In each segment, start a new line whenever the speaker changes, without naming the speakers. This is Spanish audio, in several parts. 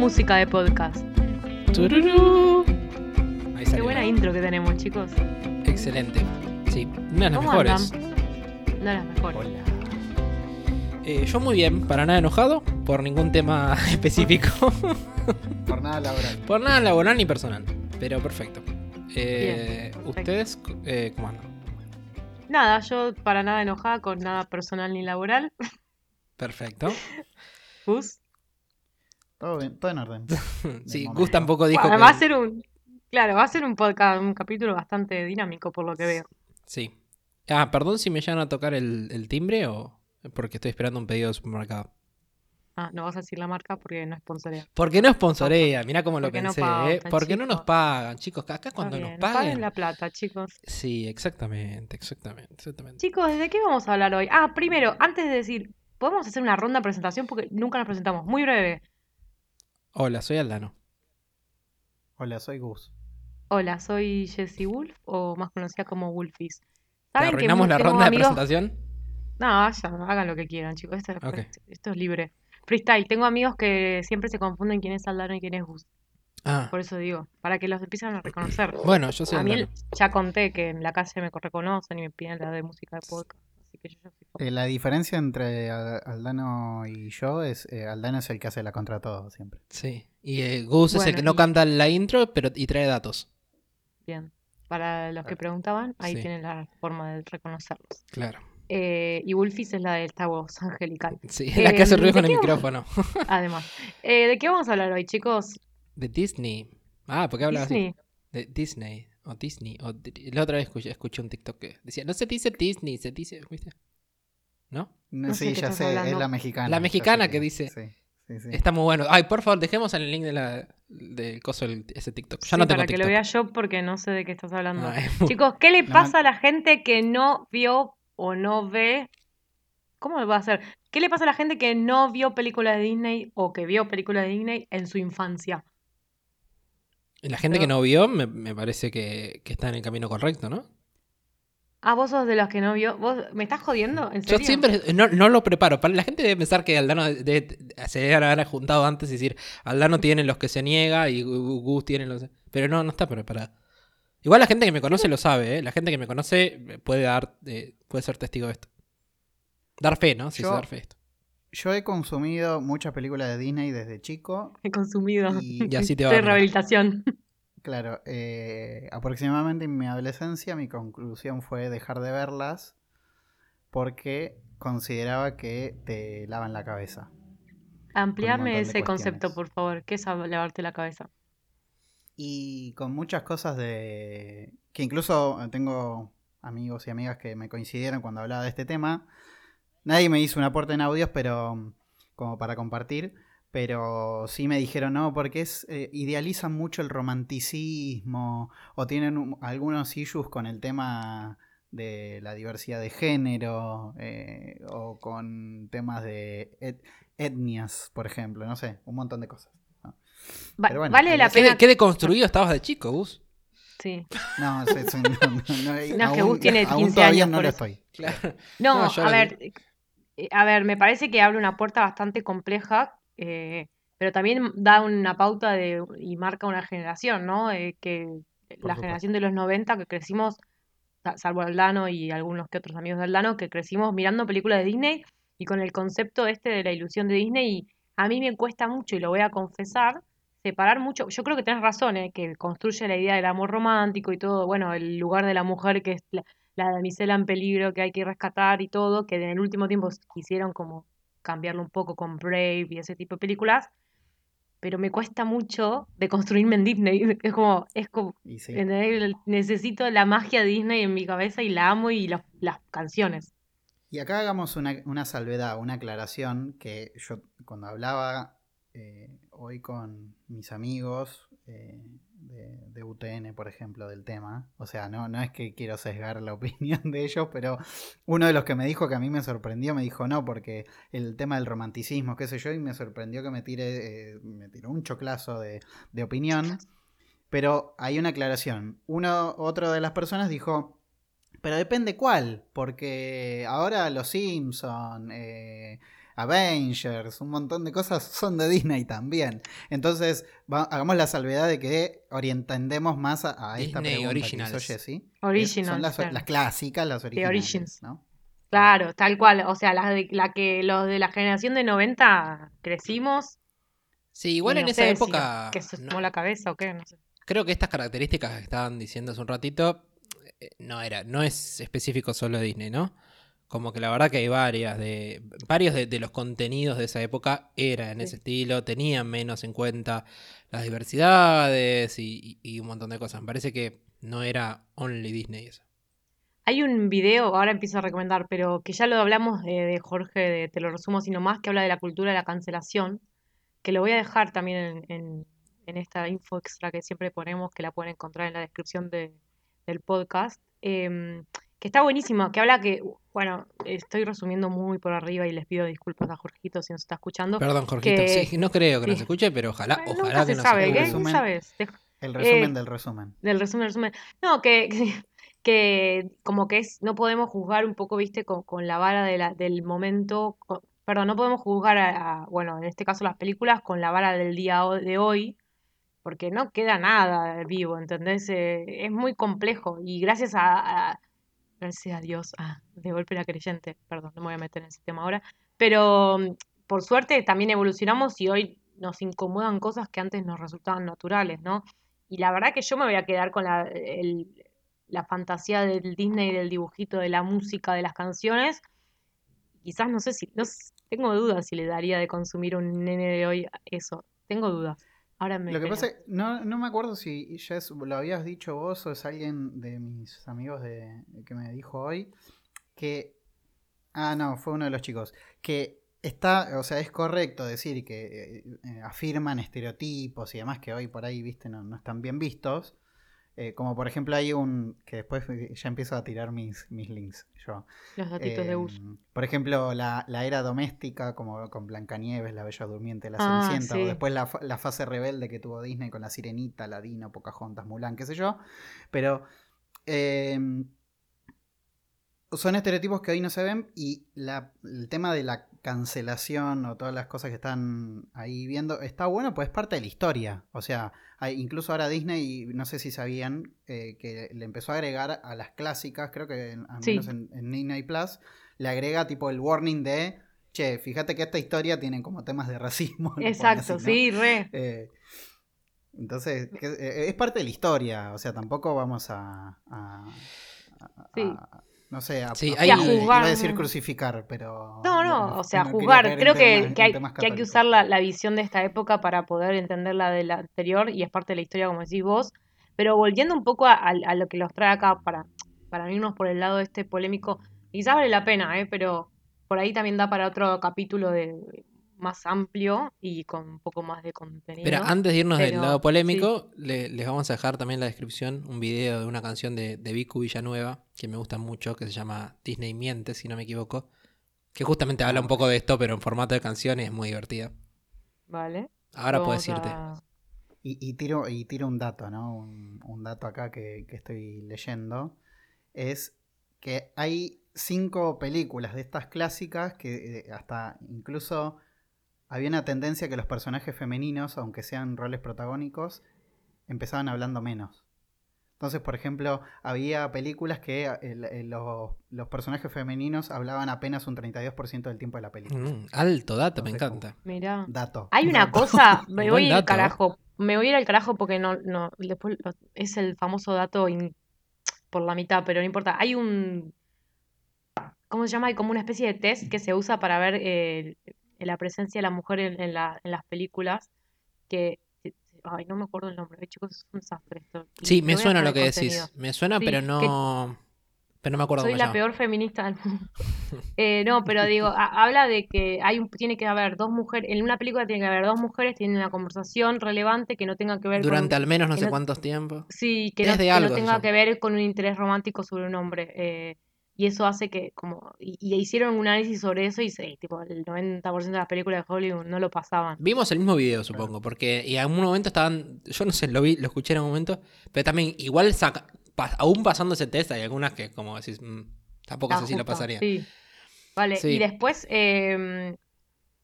música de podcast.
Tururú. Ahí
Qué buena intro que tenemos, chicos.
Excelente. Sí, una de las
¿Cómo
mejores.
andan? No las mejores.
Hola.
Eh, yo muy bien, para nada enojado, por ningún tema específico.
Por nada laboral.
por nada laboral ni personal. Pero perfecto. Eh,
Bien, perfecto.
¿Ustedes eh, cómo andan?
Nada, yo para nada enojada con nada personal ni laboral.
Perfecto.
Gus.
Todo bien, todo en orden.
Sí. Gus tampoco dijo
Bueno,
que...
va a ser un. Claro, va a ser un podcast, un capítulo bastante dinámico por lo que veo.
Sí. Ah, perdón si me llegan a tocar el, el timbre o porque estoy esperando un pedido de supermercado.
Ah, no vas a decir la marca porque no sponsorea.
Porque no sponsorea, mirá cómo lo
Porque no
pensé,
pagan,
¿eh? Porque no nos pagan, chicos. Acá cuando
bien,
nos
paguen
paguen.
la plata, chicos.
Sí, exactamente, exactamente, exactamente.
Chicos, ¿de qué vamos a hablar hoy? Ah, primero, antes de decir, podemos hacer una ronda de presentación porque nunca nos presentamos. Muy breve.
Hola, soy Aldano.
Hola, soy Gus.
Hola, soy Jessie Wolf, o más conocida como Wolfies.
¿Te
¿Saben que
arruinamos la ronda de presentación?
No, vayan, hagan lo que quieran, chicos. Esto, esto es libre. Freestyle. Tengo amigos que siempre se confunden quién es Aldano y quién es Gus.
Ah,
Por eso digo, para que los empiecen a reconocer.
bueno, yo soy
A mí
Aldano.
ya conté que en la calle me reconocen y me piden la de música de podcast. Así que yo ya soy fan.
Eh, la diferencia entre Al- Aldano y yo es eh, Aldano es el que hace la contra todo siempre.
Sí. Y eh, Gus es el
Bueno,
que no
y-
canta la intro, pero y trae datos.
Bien. Para los que preguntaban, ahí
Sí.
tienen la forma de reconocerlos.
Claro.
Eh, y Wolfies es la de esta voz angelical.
Sí, la que hace
Em,
ruido
¿de
con el
vamos-
micrófono.
Además, Eh, ¿de qué vamos a hablar hoy, chicos?
De Disney. Ah, ¿por qué hablas así?
Disney.
De Disney. O Disney. O la otra vez escuché, escuché un TikTok que decía, no se dice Disney, se dice, ¿viste? ¿No?
No,
No sé
sí,
qué
ya sé, es la mexicana.
La
sé
mexicana que dice-
Sí, sí, sí.
Está muy bueno. Ay, por favor, dejemos el link de la, del coso, el- ese TikTok. Ya
Sí,
no tengo
para que
TikTok.
lo vea yo porque no sé de qué estás hablando.
Es muy-
Chicos, ¿qué le
No,
pasa a la gente que no vio o no ve? ¿Cómo lo va a hacer? ¿Qué le pasa a la gente que no vio películas de Disney o que vio películas de Disney en su infancia?
La gente
Pero-
que no vio, me, me parece que, que está en el camino correcto, ¿no?
Ah, vos sos de los que no vio. ¿Vos me estás jodiendo? ¿En
Yo
serio?
siempre no, no lo preparo. La gente debe pensar que Aldano debe- se debe haber juntado antes y decir, Aldano tiene los que se niega y Gu- Gus tiene los... Pero no, no está preparada. Igual la gente que me conoce lo sabe, ¿eh? La gente que me conoce puede dar, eh, puede ser testigo de esto. Dar fe, ¿no? Sí,
Yo-
sí, dar fe de esto.
Yo he consumido muchas películas de Disney desde chico.
He consumido.
Y-
Y así te va.
En rehabilitación.
Claro, eh, aproximadamente en mi adolescencia mi conclusión fue dejar de verlas porque consideraba que te lavan la cabeza. De
ese concepto, por favor. ¿Qué es lavarte la cabeza?
Y con muchas cosas de... que incluso tengo amigos y amigas que me coincidieron cuando hablaba de este tema. Nadie me hizo un aporte en audios, pero como para compartir. Pero sí me dijeron, no, porque es eh, idealizan mucho el romanticismo o tienen un- algunos issues con el tema de la diversidad de género eh, o con temas de et- etnias, por ejemplo, no sé, un montón de cosas. ¿no?
Va-
Pero bueno,
vale la
¿qué
¿Qué,
pena.
de- qué deconstruido estabas de chico, Gus?
Sí.
No, sí, no, no, no,
es que
aún-
Gus tiene
aún
15
todavía
años,
no
por
lo estoy.
Claro.
No, a ver, a ver, me parece que abre una puerta bastante compleja, eh, pero también da una pauta de, y marca una generación, ¿no? Eh, que la
supuesto.
generación de los 90 que crecimos, sa- salvo Aldano y algunos que otros amigos de Aldano, que crecimos mirando películas de Disney y con el concepto este de la ilusión de Disney, y a mí me cuesta mucho, y lo voy a confesar, separar mucho, yo creo que tenés razón, eh, que construye la idea del amor romántico y todo, bueno, el lugar de la mujer que es la, la damisela en peligro que hay que rescatar y todo, que en el último tiempo quisieron como cambiarlo un poco con Brave y ese tipo de películas, pero me cuesta mucho de construirme en Disney, es como, es como, necesito la magia de Disney en mi cabeza y la amo y las- las canciones.
Y acá hagamos una, una salvedad, una aclaración, que yo cuando hablaba eh, hoy con mis amigos eh, de, de UTN, por ejemplo, del tema, o sea, no, no es que quiero sesgar la opinión de ellos, pero uno de los que me dijo que a mí me sorprendió, me dijo no, porque el tema del romanticismo, qué sé yo, y me sorprendió que me tire, eh, me tiró un choclazo de, de opinión. Pero hay una aclaración. Uno, otro de las personas dijo, pero depende cuál, porque ahora los Simpson, eh, Avengers, un montón de cosas son de Disney también. Entonces, va- hagamos la salvedad de que orientendemos más a, a esta
Disney
pregunta
Originals.
que hizo Son las,
claro.
las clásicas, las originales,
Origins.
¿no?
Claro, tal cual. O sea, la, de, la que los de la generación de 90 crecimos.
Sí, igual en
no
esa
si
época.
que se
no-
tomó la cabeza o qué, no sé.
Creo que estas características que estaban diciendo hace un ratito. eh, No era, no es específico solo de Disney, ¿no? Como que la verdad que hay varias de. Varios de, de los contenidos de esa época eran en
Sí.
ese estilo, tenían menos en cuenta las diversidades y, y- y un montón de cosas. Me parece que no era only Disney eso.
Hay un video, ahora empiezo a recomendar, pero que ya lo hablamos de, de Jorge, de Te lo resumo sino más, que habla de la cultura de la cancelación, que lo voy a dejar también en, en- en esta info extra que siempre ponemos, que la pueden encontrar en la descripción de- del podcast, em, que está buenísimo, que habla que, bueno, estoy resumiendo muy por arriba y les pido disculpas a Jorgito si nos está escuchando.
Perdón, Jorgito.
que-
Sí, no creo que nos
sí.
escuche, pero ojalá,
Bueno,
ojalá
nunca
que
se
nos
sabe,
escuche. Resumen.
¿Sabes?
El resumen
Eh,
del resumen.
Del resumen, resumen. No, que, que, que como que es, no podemos juzgar un poco, viste, con, con la vara de la, del momento, perdón, no podemos juzgar a, a, bueno, en este caso las películas con la vara del día de hoy, porque no queda nada vivo, ¿entendés? Eh, es muy complejo y gracias a, a- gracias a Dios, ah, de golpe la creyente, perdón, no me voy a meter en ese tema ahora, pero mm, por suerte también evolucionamos y hoy nos incomodan cosas que antes nos resultaban naturales, ¿no? Y la verdad que yo me voy a quedar con la, la fantasía del Disney, del dibujito, de la música, de las canciones. Quizás no sé si, no tengo dudas si le daría de consumir un nene de hoy eso. Tengo dudas. Ahora me
Lo que pasa es no, no me acuerdo si ya es- lo habías dicho vos o es alguien de mis amigos de, que me dijo hoy que... Ah, no, fue uno de los chicos. Que está, o sea, es correcto decir que eh, eh, afirman estereotipos y demás que hoy por ahí, viste, no, no están bien vistos. Eh, como por ejemplo hay un... que después eh, ya empiezo a tirar mis, mis links yo.
los datitos de uso.
Em, Por ejemplo, la, la era doméstica, como con Blancanieves, La Bella Durmiente, La
Ah,
Cenicienta,
sí.
o después la, la fase rebelde que tuvo Disney con La Sirenita, Ladino, Pocahontas, Mulan, qué sé yo. Pero em, son estereotipos que hoy no se ven y la- el tema de la cancelación o todas las cosas que están ahí viendo está bueno, pues es parte de la historia. O sea, hay, incluso ahora Disney, no sé si sabían, eh, que le empezó a agregar a las clásicas, creo que en- al
Sí.
menos en, en Disney Plus, le agrega tipo el warning de, che, fíjate que esta historia tiene como temas de racismo.
Exacto,
así, ¿no?
sí, re.
Eh, entonces, eh, es parte de la historia, o sea, tampoco vamos a... a- a-
Sí.
a- no sé, a,
Sí,
a-
hay- a
juzgar,
a decir
¿no?
crucificar, pero...
No, no, o sea,
no
juzgar. Creo que,
temas-
que hay, que hay que
católicos,
usar la, visión de esta época para poder entender la de la anterior y es parte de la historia, como decís vos. Pero volviendo un poco a, a- a lo que los trae acá para, para irnos por el lado este polémico, quizás vale la pena, ¿eh? pero por ahí también da para otro capítulo de más amplio y con un poco más de contenido.
Pero antes de irnos del lado polémico, le- les vamos a dejar también en la descripción un video de una canción de, de Vicu Villanueva que me gusta mucho, que se llama Disney Miente, si no me equivoco. Que justamente habla un poco de esto, pero en formato de canción y es muy divertida.
Vale.
Ahora puedes irte.
a-
Y, y tiro, y tiro un dato, ¿no? Un, un dato acá que, que estoy leyendo. Es que hay cinco películas de estas clásicas que eh, hasta incluso había una tendencia que los personajes femeninos, aunque sean roles protagónicos, empezaban hablando menos. Entonces, por ejemplo, había películas que eh, el- el- los, los personajes femeninos hablaban apenas un 32% del tiempo de la película.
Mm, alto dato, me encanta.
Mirá.
Dato.
Hay una
dato.
cosa, me voy a ir al
¿eh?
carajo, me voy a ir al carajo porque no, no, después es el famoso dato in- por la mitad, pero no importa. Hay un, ¿cómo se llama? Hay como una especie de test que se usa para ver eh, la presencia de la mujer en, en la- en las películas, que, ay, no me acuerdo el nombre, chicos, es un desastre esto.
Sí, me suena lo que
contenido.
decís. Me suena,
Sí,
pero
que-
no. Pero no me acuerdo
Soy la peor feminista del mundo. Eh, no, pero digo, ha- habla de que hay un, tiene que haber dos mujeres, en una película tiene que haber dos mujeres, tienen una conversación relevante que no tenga que ver
Durante
con...
al menos no sé
no-
cuántos tiempos.
Sí, que no, que
algo,
tenga que ver con un interés romántico sobre un hombre. eh, y eso hace que, como, y, y hicieron un análisis sobre eso y sí, tipo, el 90% de las películas de Hollywood no lo pasaban.
Vimos el mismo video, supongo, porque y en algún momento estaban, yo no sé, lo vi, lo escuché en algún momento, pero también igual saca- aún pasando ese test hay algunas que como decís, mm, tampoco
La
sé si lo pasaría.
Sí. Vale,
Sí.
y después, eh,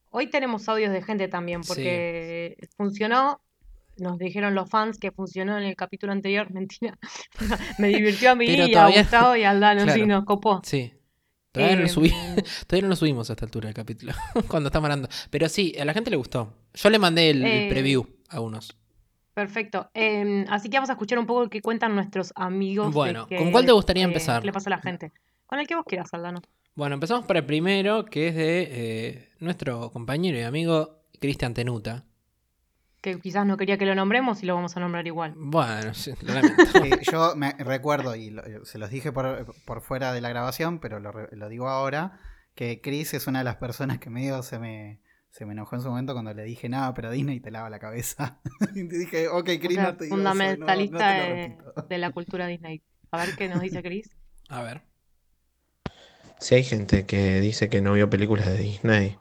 hoy tenemos audios de gente también, porque funcionó. Nos dijeron los fans que funcionó en el capítulo anterior. Mentira. Me divirtió a mí y a Gustavo y a Aldano, sí, nos copó.
Sí. Todavía, no lo subí- todavía no lo subimos a esta altura del capítulo, cuando estamos hablando. Pero sí, a la gente le gustó. Yo le mandé el, el
Eh,
preview a unos.
Perfecto. Em, así que vamos a escuchar un poco qué cuentan nuestros amigos.
Bueno,
que
¿con cuál te gustaría
eh,
empezar?
¿Qué le pasa a la gente? Con el que vos quieras, Aldano.
Bueno, empezamos por el primero, que es de eh, nuestro compañero y amigo Cristian Tenuta.
Que quizás no quería que lo nombremos y lo vamos a nombrar igual.
Bueno, sí, lo lamento.
Sí, yo me recuerdo, y lo- se los dije por, por fuera de la grabación, pero lo, digo ahora, que Chris es una de las personas que medio se me, se me enojó en su momento cuando le dije, nada, pero Disney te lava la cabeza. y te dije, ok,
O
Chris,
sea,
no te digo eso, no- no te
fundamentalista
lo
de,
repito".
de la cultura Disney. A ver qué nos dice Chris.
A ver.
Si hay gente que dice que no vio películas de Disney,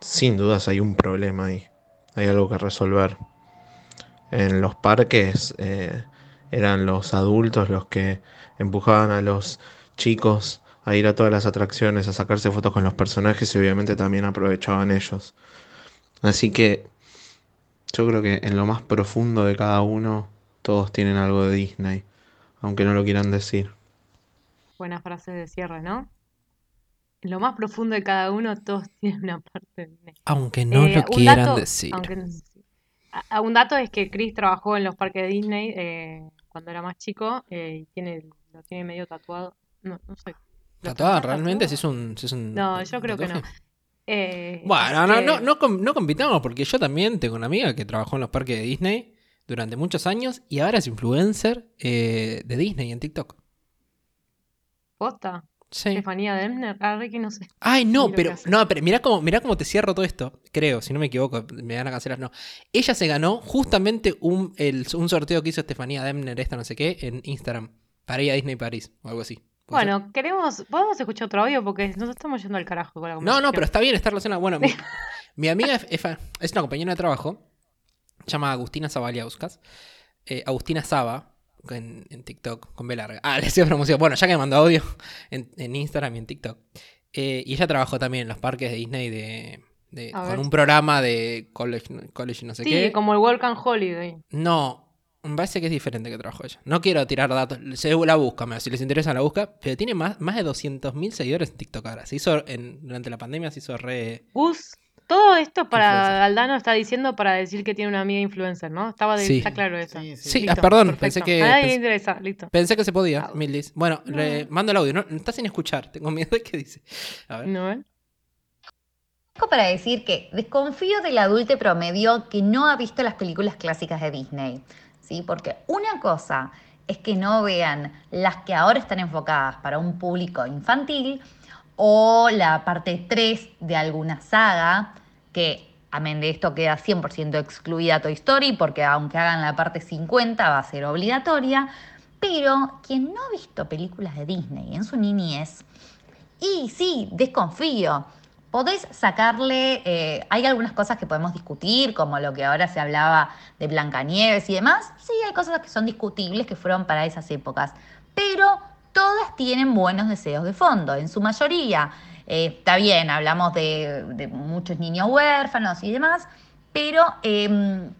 sin dudas hay un problema ahí. Hay algo que resolver. En los parques eh, eran los adultos los que empujaban a los chicos a ir a todas las atracciones, a sacarse fotos con los personajes y obviamente también aprovechaban ellos. Así que yo creo que en lo más profundo de cada uno todos tienen algo de Disney, aunque no lo quieran decir.
Buena frase de cierre, ¿no? En lo más profundo de cada uno, todos tienen una parte de Disney.
Aunque no
Eh,
lo quieran
dato-
decir.
no- a- un dato es que Chris trabajó en los parques de Disney eh, cuando era más chico eh, y tiene, lo tiene medio tatuado. No, no sé. ¿Lo
¿Tatuada
tendrá
realmente? Si
tatuado?
es un, si es un
No, yo creo que no. Eh,
Bueno,
así
no,
que-
no, no, com- no compitamos porque yo también tengo una amiga que trabajó en los parques de Disney durante muchos años y ahora es influencer eh, de Disney en TikTok.
¿Posta?
Sí.
Estefanía Demner. Ah, Ricky, no sé.
Ay, no,
Mira
pero no, pero mirá cómo, mirá cómo te cierro todo esto. Creo, si no me equivoco, me van a cancelar, no. Ella se ganó justamente un, el- un sorteo que hizo Estefanía Demner, esta no sé qué, en Instagram. Para ir a Disney París o algo así.
Bueno, queremos. ¿Podemos escuchar otro audio? Porque nos estamos yendo al carajo con la
No, no, pero está bien estar relacionado. Bueno, mi, mi amiga es una compañera de trabajo. Se llama Agustina Zabaliauskas. Eh, Agustina Saba. En, en TikTok, con B larga. Ah, le hacía promoción. Bueno, ya que me mandó audio en, en Instagram y en TikTok. Eh, y ella trabajó también en los parques de Disney de, con
ver.
un programa de college, college no sé
Sí,
qué.
como el Welcome Holiday.
No, me parece que es diferente que trabajó ella. No quiero tirar datos. Se la busca, mira, si les interesa la busca. Pero tiene más, más de 200.000 seguidores en TikTok ahora. Se hizo en, durante la pandemia, se hizo re...
Gus, todo esto para
Influencer.
Aldano está diciendo para decir que tiene una amiga influencer, ¿no? Estaba de,
Sí.
está claro eso.
Sí, sí.
Sí,
Listo,
ah, perdón,
perfecto.
pensé que-
A nadie interesa, listo.
Pensé que se podía, Mildis. Bueno,
no.
le mando el audio. No, está sin escuchar. Tengo miedo de que dice. A ver.
¿No ven?
para decir que desconfío del adulto promedio que no ha visto las películas clásicas de Disney, ¿sí? Porque una cosa es que no vean las que ahora están enfocadas para un público infantil o la parte 3 de alguna saga, que amén de esto queda 100% excluida Toy Story, porque aunque hagan la parte 50 va a ser obligatoria, pero quien no ha visto películas de Disney en su niñez, y sí, desconfío. Podés sacarle, eh, hay algunas cosas que podemos discutir, como lo que ahora se hablaba de Blancanieves y demás. Sí, hay cosas que son discutibles que fueron para esas épocas, pero todas tienen buenos deseos de fondo, en su mayoría. Eh, está bien, hablamos de, muchos niños huérfanos y demás, pero em,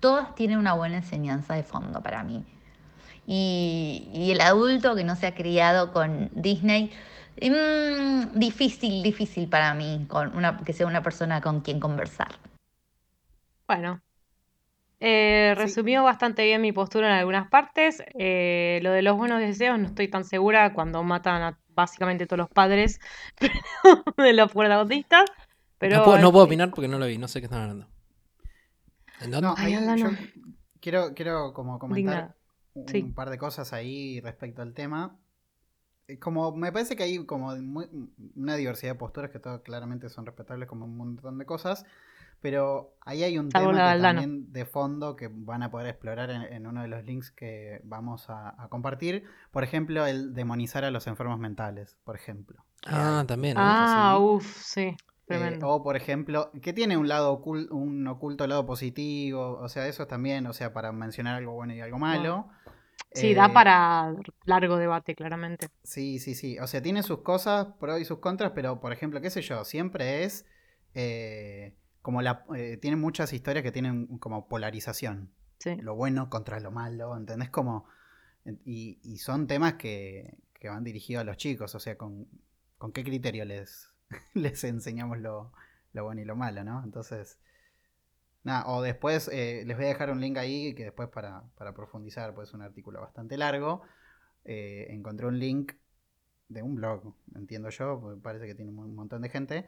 todas tienen una buena enseñanza de fondo para mí. Y, y el adulto que no se ha criado con Disney, mm, difícil, difícil para mí, con una, que sea una persona con quien conversar.
Bueno. Eh,
Sí.
resumió bastante bien mi postura en algunas partes. Eh, lo de los buenos deseos no estoy tan segura cuando matan a básicamente todos los padres de los protagonistas. Pero
no, puedo, no puedo
eh,
opinar porque no lo vi. No sé qué están hablando. ¿En dónde?
No, ahí yo quiero, quiero como comentar un
Sí.
par de cosas ahí respecto al tema. Eh, Como me parece que hay como muy- una diversidad de posturas que todas claramente son respetables como un montón de cosas, pero ahí hay un
Salvo
tema que también de fondo que van a poder explorar en, en uno de los links que vamos a, a compartir. Por ejemplo, el demonizar a los enfermos mentales, por ejemplo.
Ah,
hay.
también.
Ah,
así.
uff, sí.
Eh, o por ejemplo, que tiene un lado ocul- un oculto lado positivo, o sea, eso también, o sea, para mencionar algo bueno y algo malo.
Sí, da
Eh,
para largo debate, claramente.
Sí, sí, sí. O sea, tiene sus cosas, pros y sus contras, pero por ejemplo, qué sé yo, siempre es eh, como la, eh, tienen muchas historias que tienen como polarización.
Sí.
Lo bueno contra lo malo, ¿entendés? Como, y, y son temas que, que van dirigidos a los chicos, o sea, con, con qué criterio les, les enseñamos lo, lo bueno y lo malo, ¿no? Entonces, nada, o después eh, les voy a dejar un link ahí que después para, para profundizar, pues es un artículo bastante largo. Eh, encontré un link de un blog, entiendo yo, porque parece que tiene un montón de gente,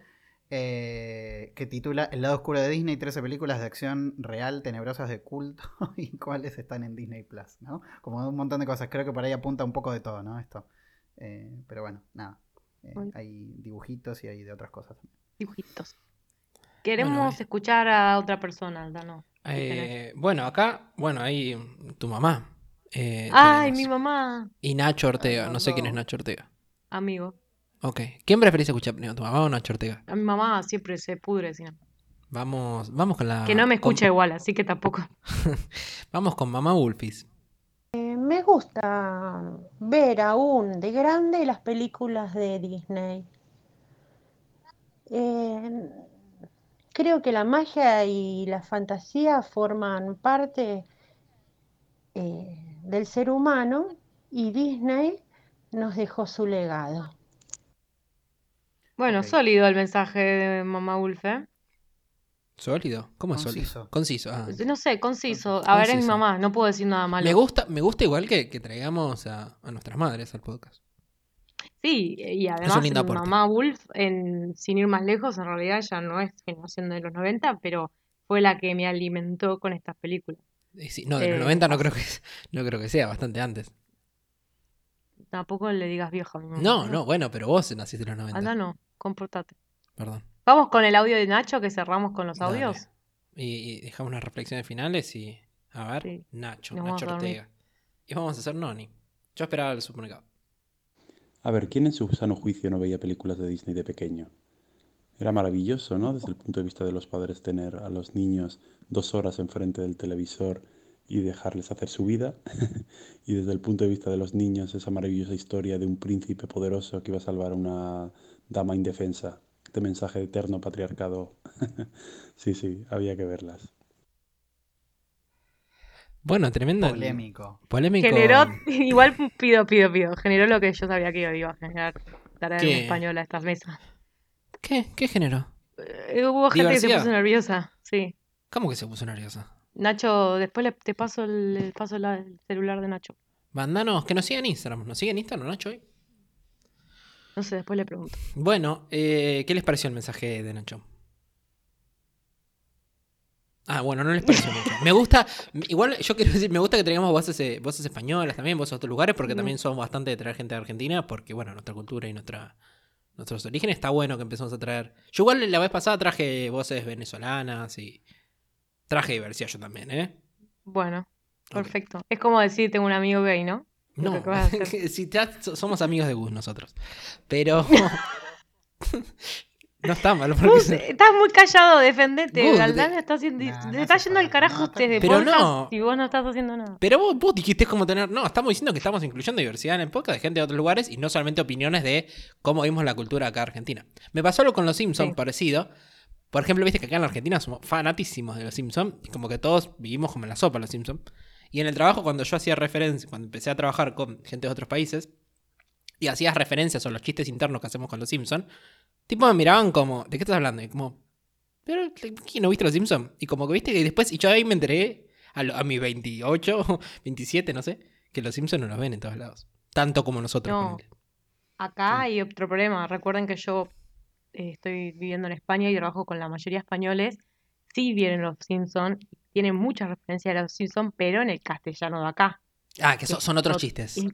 eh, que titula El lado oscuro de Disney, 13 películas de acción real, tenebrosas de culto y cuáles están en Disney Plus, ¿no? Como un montón de cosas, creo que por ahí apunta un poco de todo, ¿no? Esto. Eh, pero bueno, nada. Eh,
Bueno.
hay dibujitos y hay de otras cosas también.
Dibujitos. Queremos
Bueno, eh.
escuchar a otra persona, Aldano.
Eh, bueno, acá, bueno, ahí tu mamá. eh,
Ay,
tenemos.
mi mamá.
Y Nacho Ortega, no sé quién es. Nacho Ortega.
Amigo.
Ok. ¿Quién preferís escuchar primero, tu mamá o Nacho Ortega?
A mi mamá siempre se pudre. si no.
Vamos, vamos con la.
que no me
con-
escucha igual, así que tampoco.
Vamos con mamá Wolfis.
Me gusta ver aún de grande las películas de Disney. Eh, creo que la magia y la fantasía forman parte eh, del ser humano y Disney nos dejó su legado.
Bueno, sólido el mensaje de mamá Wolf, ¿eh?
¿Sólido? ¿Cómo es
Conciso.
sólido? Conciso. ah.
No sé, conciso. A ver, es mi mamá, no puedo decir nada malo.
Me gusta, me gusta igual que, que traigamos a, a nuestras madres al podcast.
Sí, y además mamá Wolf, en, sin ir más lejos, en realidad ya no es generación de los 90, pero fue la que me alimentó con estas películas.
Sí, no, de los
Eh,
90 no creo que no creo que sea, bastante antes.
Tampoco le digas vieja a mi mamá.
No, no, bueno, pero vos naciste en los 90.
Anda, no, comportate.
Perdón.
Vamos con el audio de Nacho, que cerramos con los
Dale.
audios.
Y, y dejamos las reflexiones finales y. A ver,
Sí.
Nacho,
Nos
Nacho. Ortega. Y vamos a hacer Noni. Yo esperaba el supermercado.
A ver, ¿quién en su sano juicio no veía películas de Disney de pequeño? Era maravilloso, ¿no? Desde el punto de vista de los padres tener a los niños dos horas enfrente del televisor y dejarles hacer su vida. y desde el punto de vista de los niños, esa maravillosa historia de un príncipe poderoso que iba a salvar a una dama indefensa. Este mensaje de eterno patriarcado. sí, sí, había que verlas.
Bueno, tremendo.
Polémico.
Polémico.
Generó, igual pido, pido, pido, generó lo que yo sabía que iba a generar, traer en español a estas mesas.
¿Qué? ¿Qué generó?
Eh, hubo gente que se puso nerviosa, sí.
¿Cómo que se puso nerviosa?
Nacho, después le, te paso el, le paso la- el celular de Nacho.
Mandanos, que nos sigan en Instagram. ¿Nos siguen en Instagram, Nacho? hoy?
No sé, después le pregunto.
Bueno, eh, ¿qué les pareció el mensaje de Nacho? Ah, bueno, no les pareció mucho. Me gusta, igual yo quiero decir, me gusta que traigamos voces, eh, voces españolas también, voces de otros lugares, porque también somos bastante de traer gente de Argentina, porque bueno, nuestra cultura y nuestra, nuestros orígenes está bueno que empezamos a traer. Yo igual la vez pasada traje voces venezolanas y traje diversidad yo también, ¿eh?
Bueno, perfecto. Es como decir, tengo un amigo gay, ¿no?
No, si te- somos amigos de Gus nosotros. Pero no está mal. porque
Gus, estás muy callado, defendete.
Gus,
Galdano
de-
está haciendo,
Nah, no
está yendo al carajo
no,
de
bien.
Pero no.
y vos no estás haciendo nada.
Pero vos, vos dijiste como tener. No, estamos diciendo que estamos incluyendo diversidad en el podcast de gente de otros lugares y no solamente opiniones de cómo vimos la cultura acá en Argentina. Me pasó algo con los Simpsons
Sí.
parecido. Por ejemplo, viste que acá en la Argentina somos fanatísimos de los Simpsons y como que todos vivimos como en la sopa los Simpsons. Y en el trabajo, cuando yo hacía referencia, cuando empecé a trabajar con gente de otros países y hacías referencias a los chistes internos que hacemos con los Simpsons, tipo me miraban como, ¿de qué estás hablando? Y como, ¿pero qué, no viste los Simpsons? Y como que viste que después, y yo ahí me enteré a, lo- a mis 28, 27, no sé, que los Simpsons no los ven en todos lados. Tanto como nosotros.
No. Acá hay otro problema. Recuerden que yo eh, estoy viviendo en España y trabajo con la mayoría españoles. Sí vienen los Simpsons, tienen muchas referencias a los Simpsons, pero en el castellano de acá.
Ah, que son, son otros
Ot-
chistes.
y-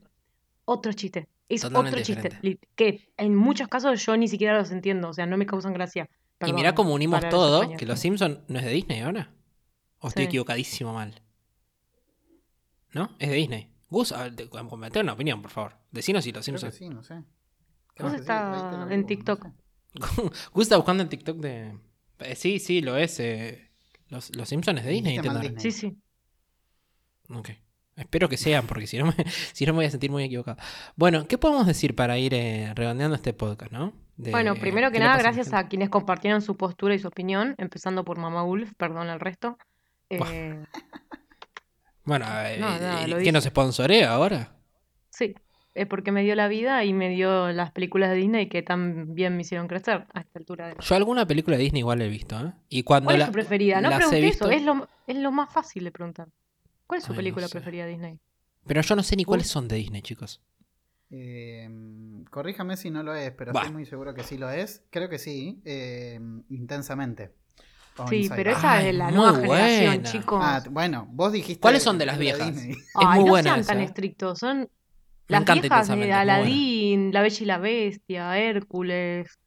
Otro chiste. Es
Totalmente
otro chiste.
diferente.
Que en muchos casos yo ni siquiera los entiendo. O sea, no me causan gracia.
y mirá cómo unimos
los
todo, que los Simpsons no es de Disney ahora. ¿O estoy
Sí.
equivocadísimo mal? ¿No? Es de Disney. Gus, a ver, te- comete una opinión, por favor. Decinos si los Simpsons.
sí, no sé.
Gus está en
no
TikTok.
sé.
Gus está buscando en TikTok de. Eh, sí, sí, lo es. eh, Los, los Simpsons es de Disney.
Disney.
Sí, sí.
Ok. Espero que sean, porque si no, me, si no me voy a sentir muy equivocado. Bueno, ¿qué podemos decir para ir eh, redondeando este podcast, no? de-
Bueno, primero que
¿qué le
nada, gracias a quienes compartieron su postura y su opinión, empezando por Mamá Wolf, perdón el resto. Eh,
Bueno, eh,
No, nada,
¿y
lo
¿qué
dije.
nos sponsorea ahora?
sí, porque me dio la vida y me dio las películas de Disney que tan bien me hicieron crecer a esta altura de
Yo alguna película de Disney igual he visto, ¿eh? Y cuando
¿Cuál es
la,
su preferida? No pregunté
visto,
eso, es lo, es lo más fácil de preguntar. ¿Cuál es su
Ay, no
película
sé.
preferida de Disney?
Pero yo no sé ni cuáles son de Disney, chicos.
Eh, corríjame si no lo es, pero
Bah.
estoy muy seguro que sí lo es. Creo que sí. eh, intensamente.
Sí,
Inside
pero esa
Ay,
es la nueva generación, chicos.
Ah, bueno, vos dijiste.
¿Cuáles son de las viejas? Es
Ay,
muy
no
buena
sean
esa,
tan estrictos, son
Me
las
encanta
viejas
Intensamente.
Aladín, La Bella y la Bestia, Hércules,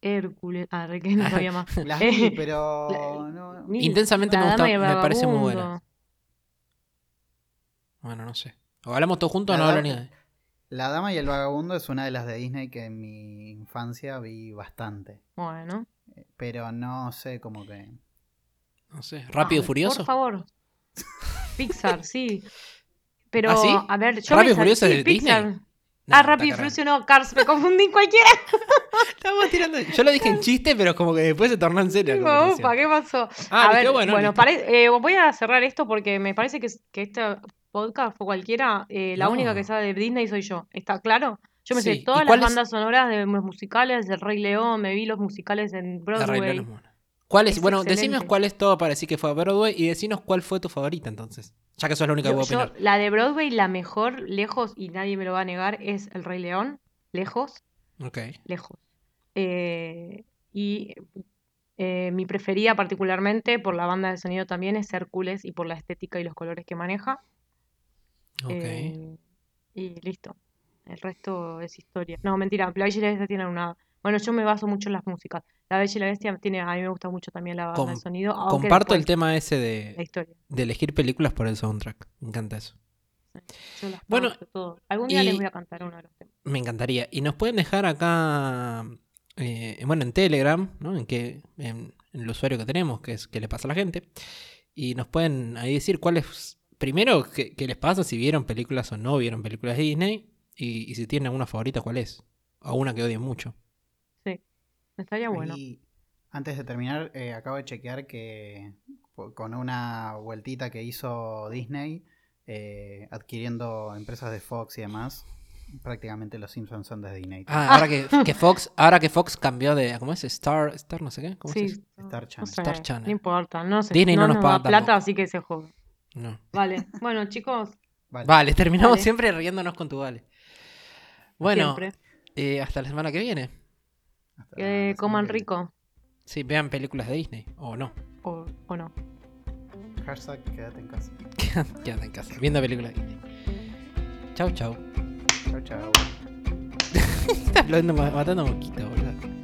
Hércules, ah, que no sabía más.
Las
Eh,
vi, pero.
la-
no-
Intensamente
La
me, gusta,
Dama y el
me parece muy
Vagabundo.
buena. Bueno, no sé. O hablamos todos juntos o no hablo ni de...
La Dama y el Vagabundo es una de las de Disney que en mi infancia vi bastante.
Bueno.
Pero no sé, como que.
No sé. ¿Rápido y Furioso?
Por favor. Pixar, sí. Pero,
¿Ah, sí?
a ver, yo
¿Rápido
me
y
sal-
Furioso
sí,
es de
Pixar.
Disney?
ah,
está
Rápido y. Furioso no, Cars, me confundí cualquiera.
Estamos tirando... Yo lo dije en chiste, pero como que después se tornó en serio. conversación.
ufa, ¿qué pasó?
Ah,
a ver,
bueno,
bueno, pare- eh, voy a cerrar esto porque me parece que, que este podcast o cualquiera, eh, la
No.
única que sabe de Disney soy yo. ¿Está claro? Yo me
Sí,
sé
¿y
todas las
es-
bandas sonoras de los musicales, del Rey León, me vi los musicales en Broadway.
León. ¿Cuál es?
Es
bueno,
excelente.
decinos cuál es todo para decir que fue a Broadway y decinos cuál fue tu favorita entonces. Ya que sos la única
Yo-
que puedo
yo-
opinar.
la de Broadway, la mejor, lejos, y nadie me lo va a negar, es El Rey León. Lejos,
Ok.
lejos. Eh, y eh, mi preferida particularmente por la banda de sonido también es Hércules y por la estética y los colores que maneja.
Ok.
Eh, y listo. El resto es historia. No, mentira. Bestia tiene una. Bueno, yo me baso mucho en las músicas. La Bella y la Bestia tiene. A mí me gusta mucho también la banda de sonido.
Comparto el tema ese
la
de,
historia.
de elegir películas por el soundtrack. Me encanta eso.
Yo las
Bueno,
todo. Algún día les voy a cantar uno de los temas.
Me encantaría. Y nos pueden dejar acá, eh, bueno, en Telegram, ¿no? En, que, en, en el usuario que tenemos, que es que le pasa a la gente. Y nos pueden ahí decir cuáles, primero, qué, qué les pasa, si vieron películas o no vieron películas de Disney. Y, y si tienen alguna favorita, cuál es. O una que odien mucho.
Estaría bueno.
Y antes de terminar, eh, acabo de chequear que con una vueltita que hizo Disney, eh, adquiriendo empresas de Fox y demás, prácticamente los Simpsons son de Disney.
Ah, ahora que, que Fox, ahora que Fox cambió de, ¿cómo es? Star, Star no sé qué. ¿Cómo
Sí?
Star
no
Channel.
sé,
Star Channel.
no importa. No, sé,
Disney no
no
nos
nos
paga
da plata, así que se joda.
No.
Vale. Bueno, chicos,
Vale.
Vale, terminamos
Vale.
siempre riéndonos con tu vale. Bueno,
siempre.
eh, hasta la semana que viene.
Que coman rico.
Sí, vean películas de Disney. O no.
O, o no.
Hashtag quédate en casa.
Quédate en casa, viendo películas de Disney. Chau, chau.
Chao, chao.
Estás matando mosquitos, boludo.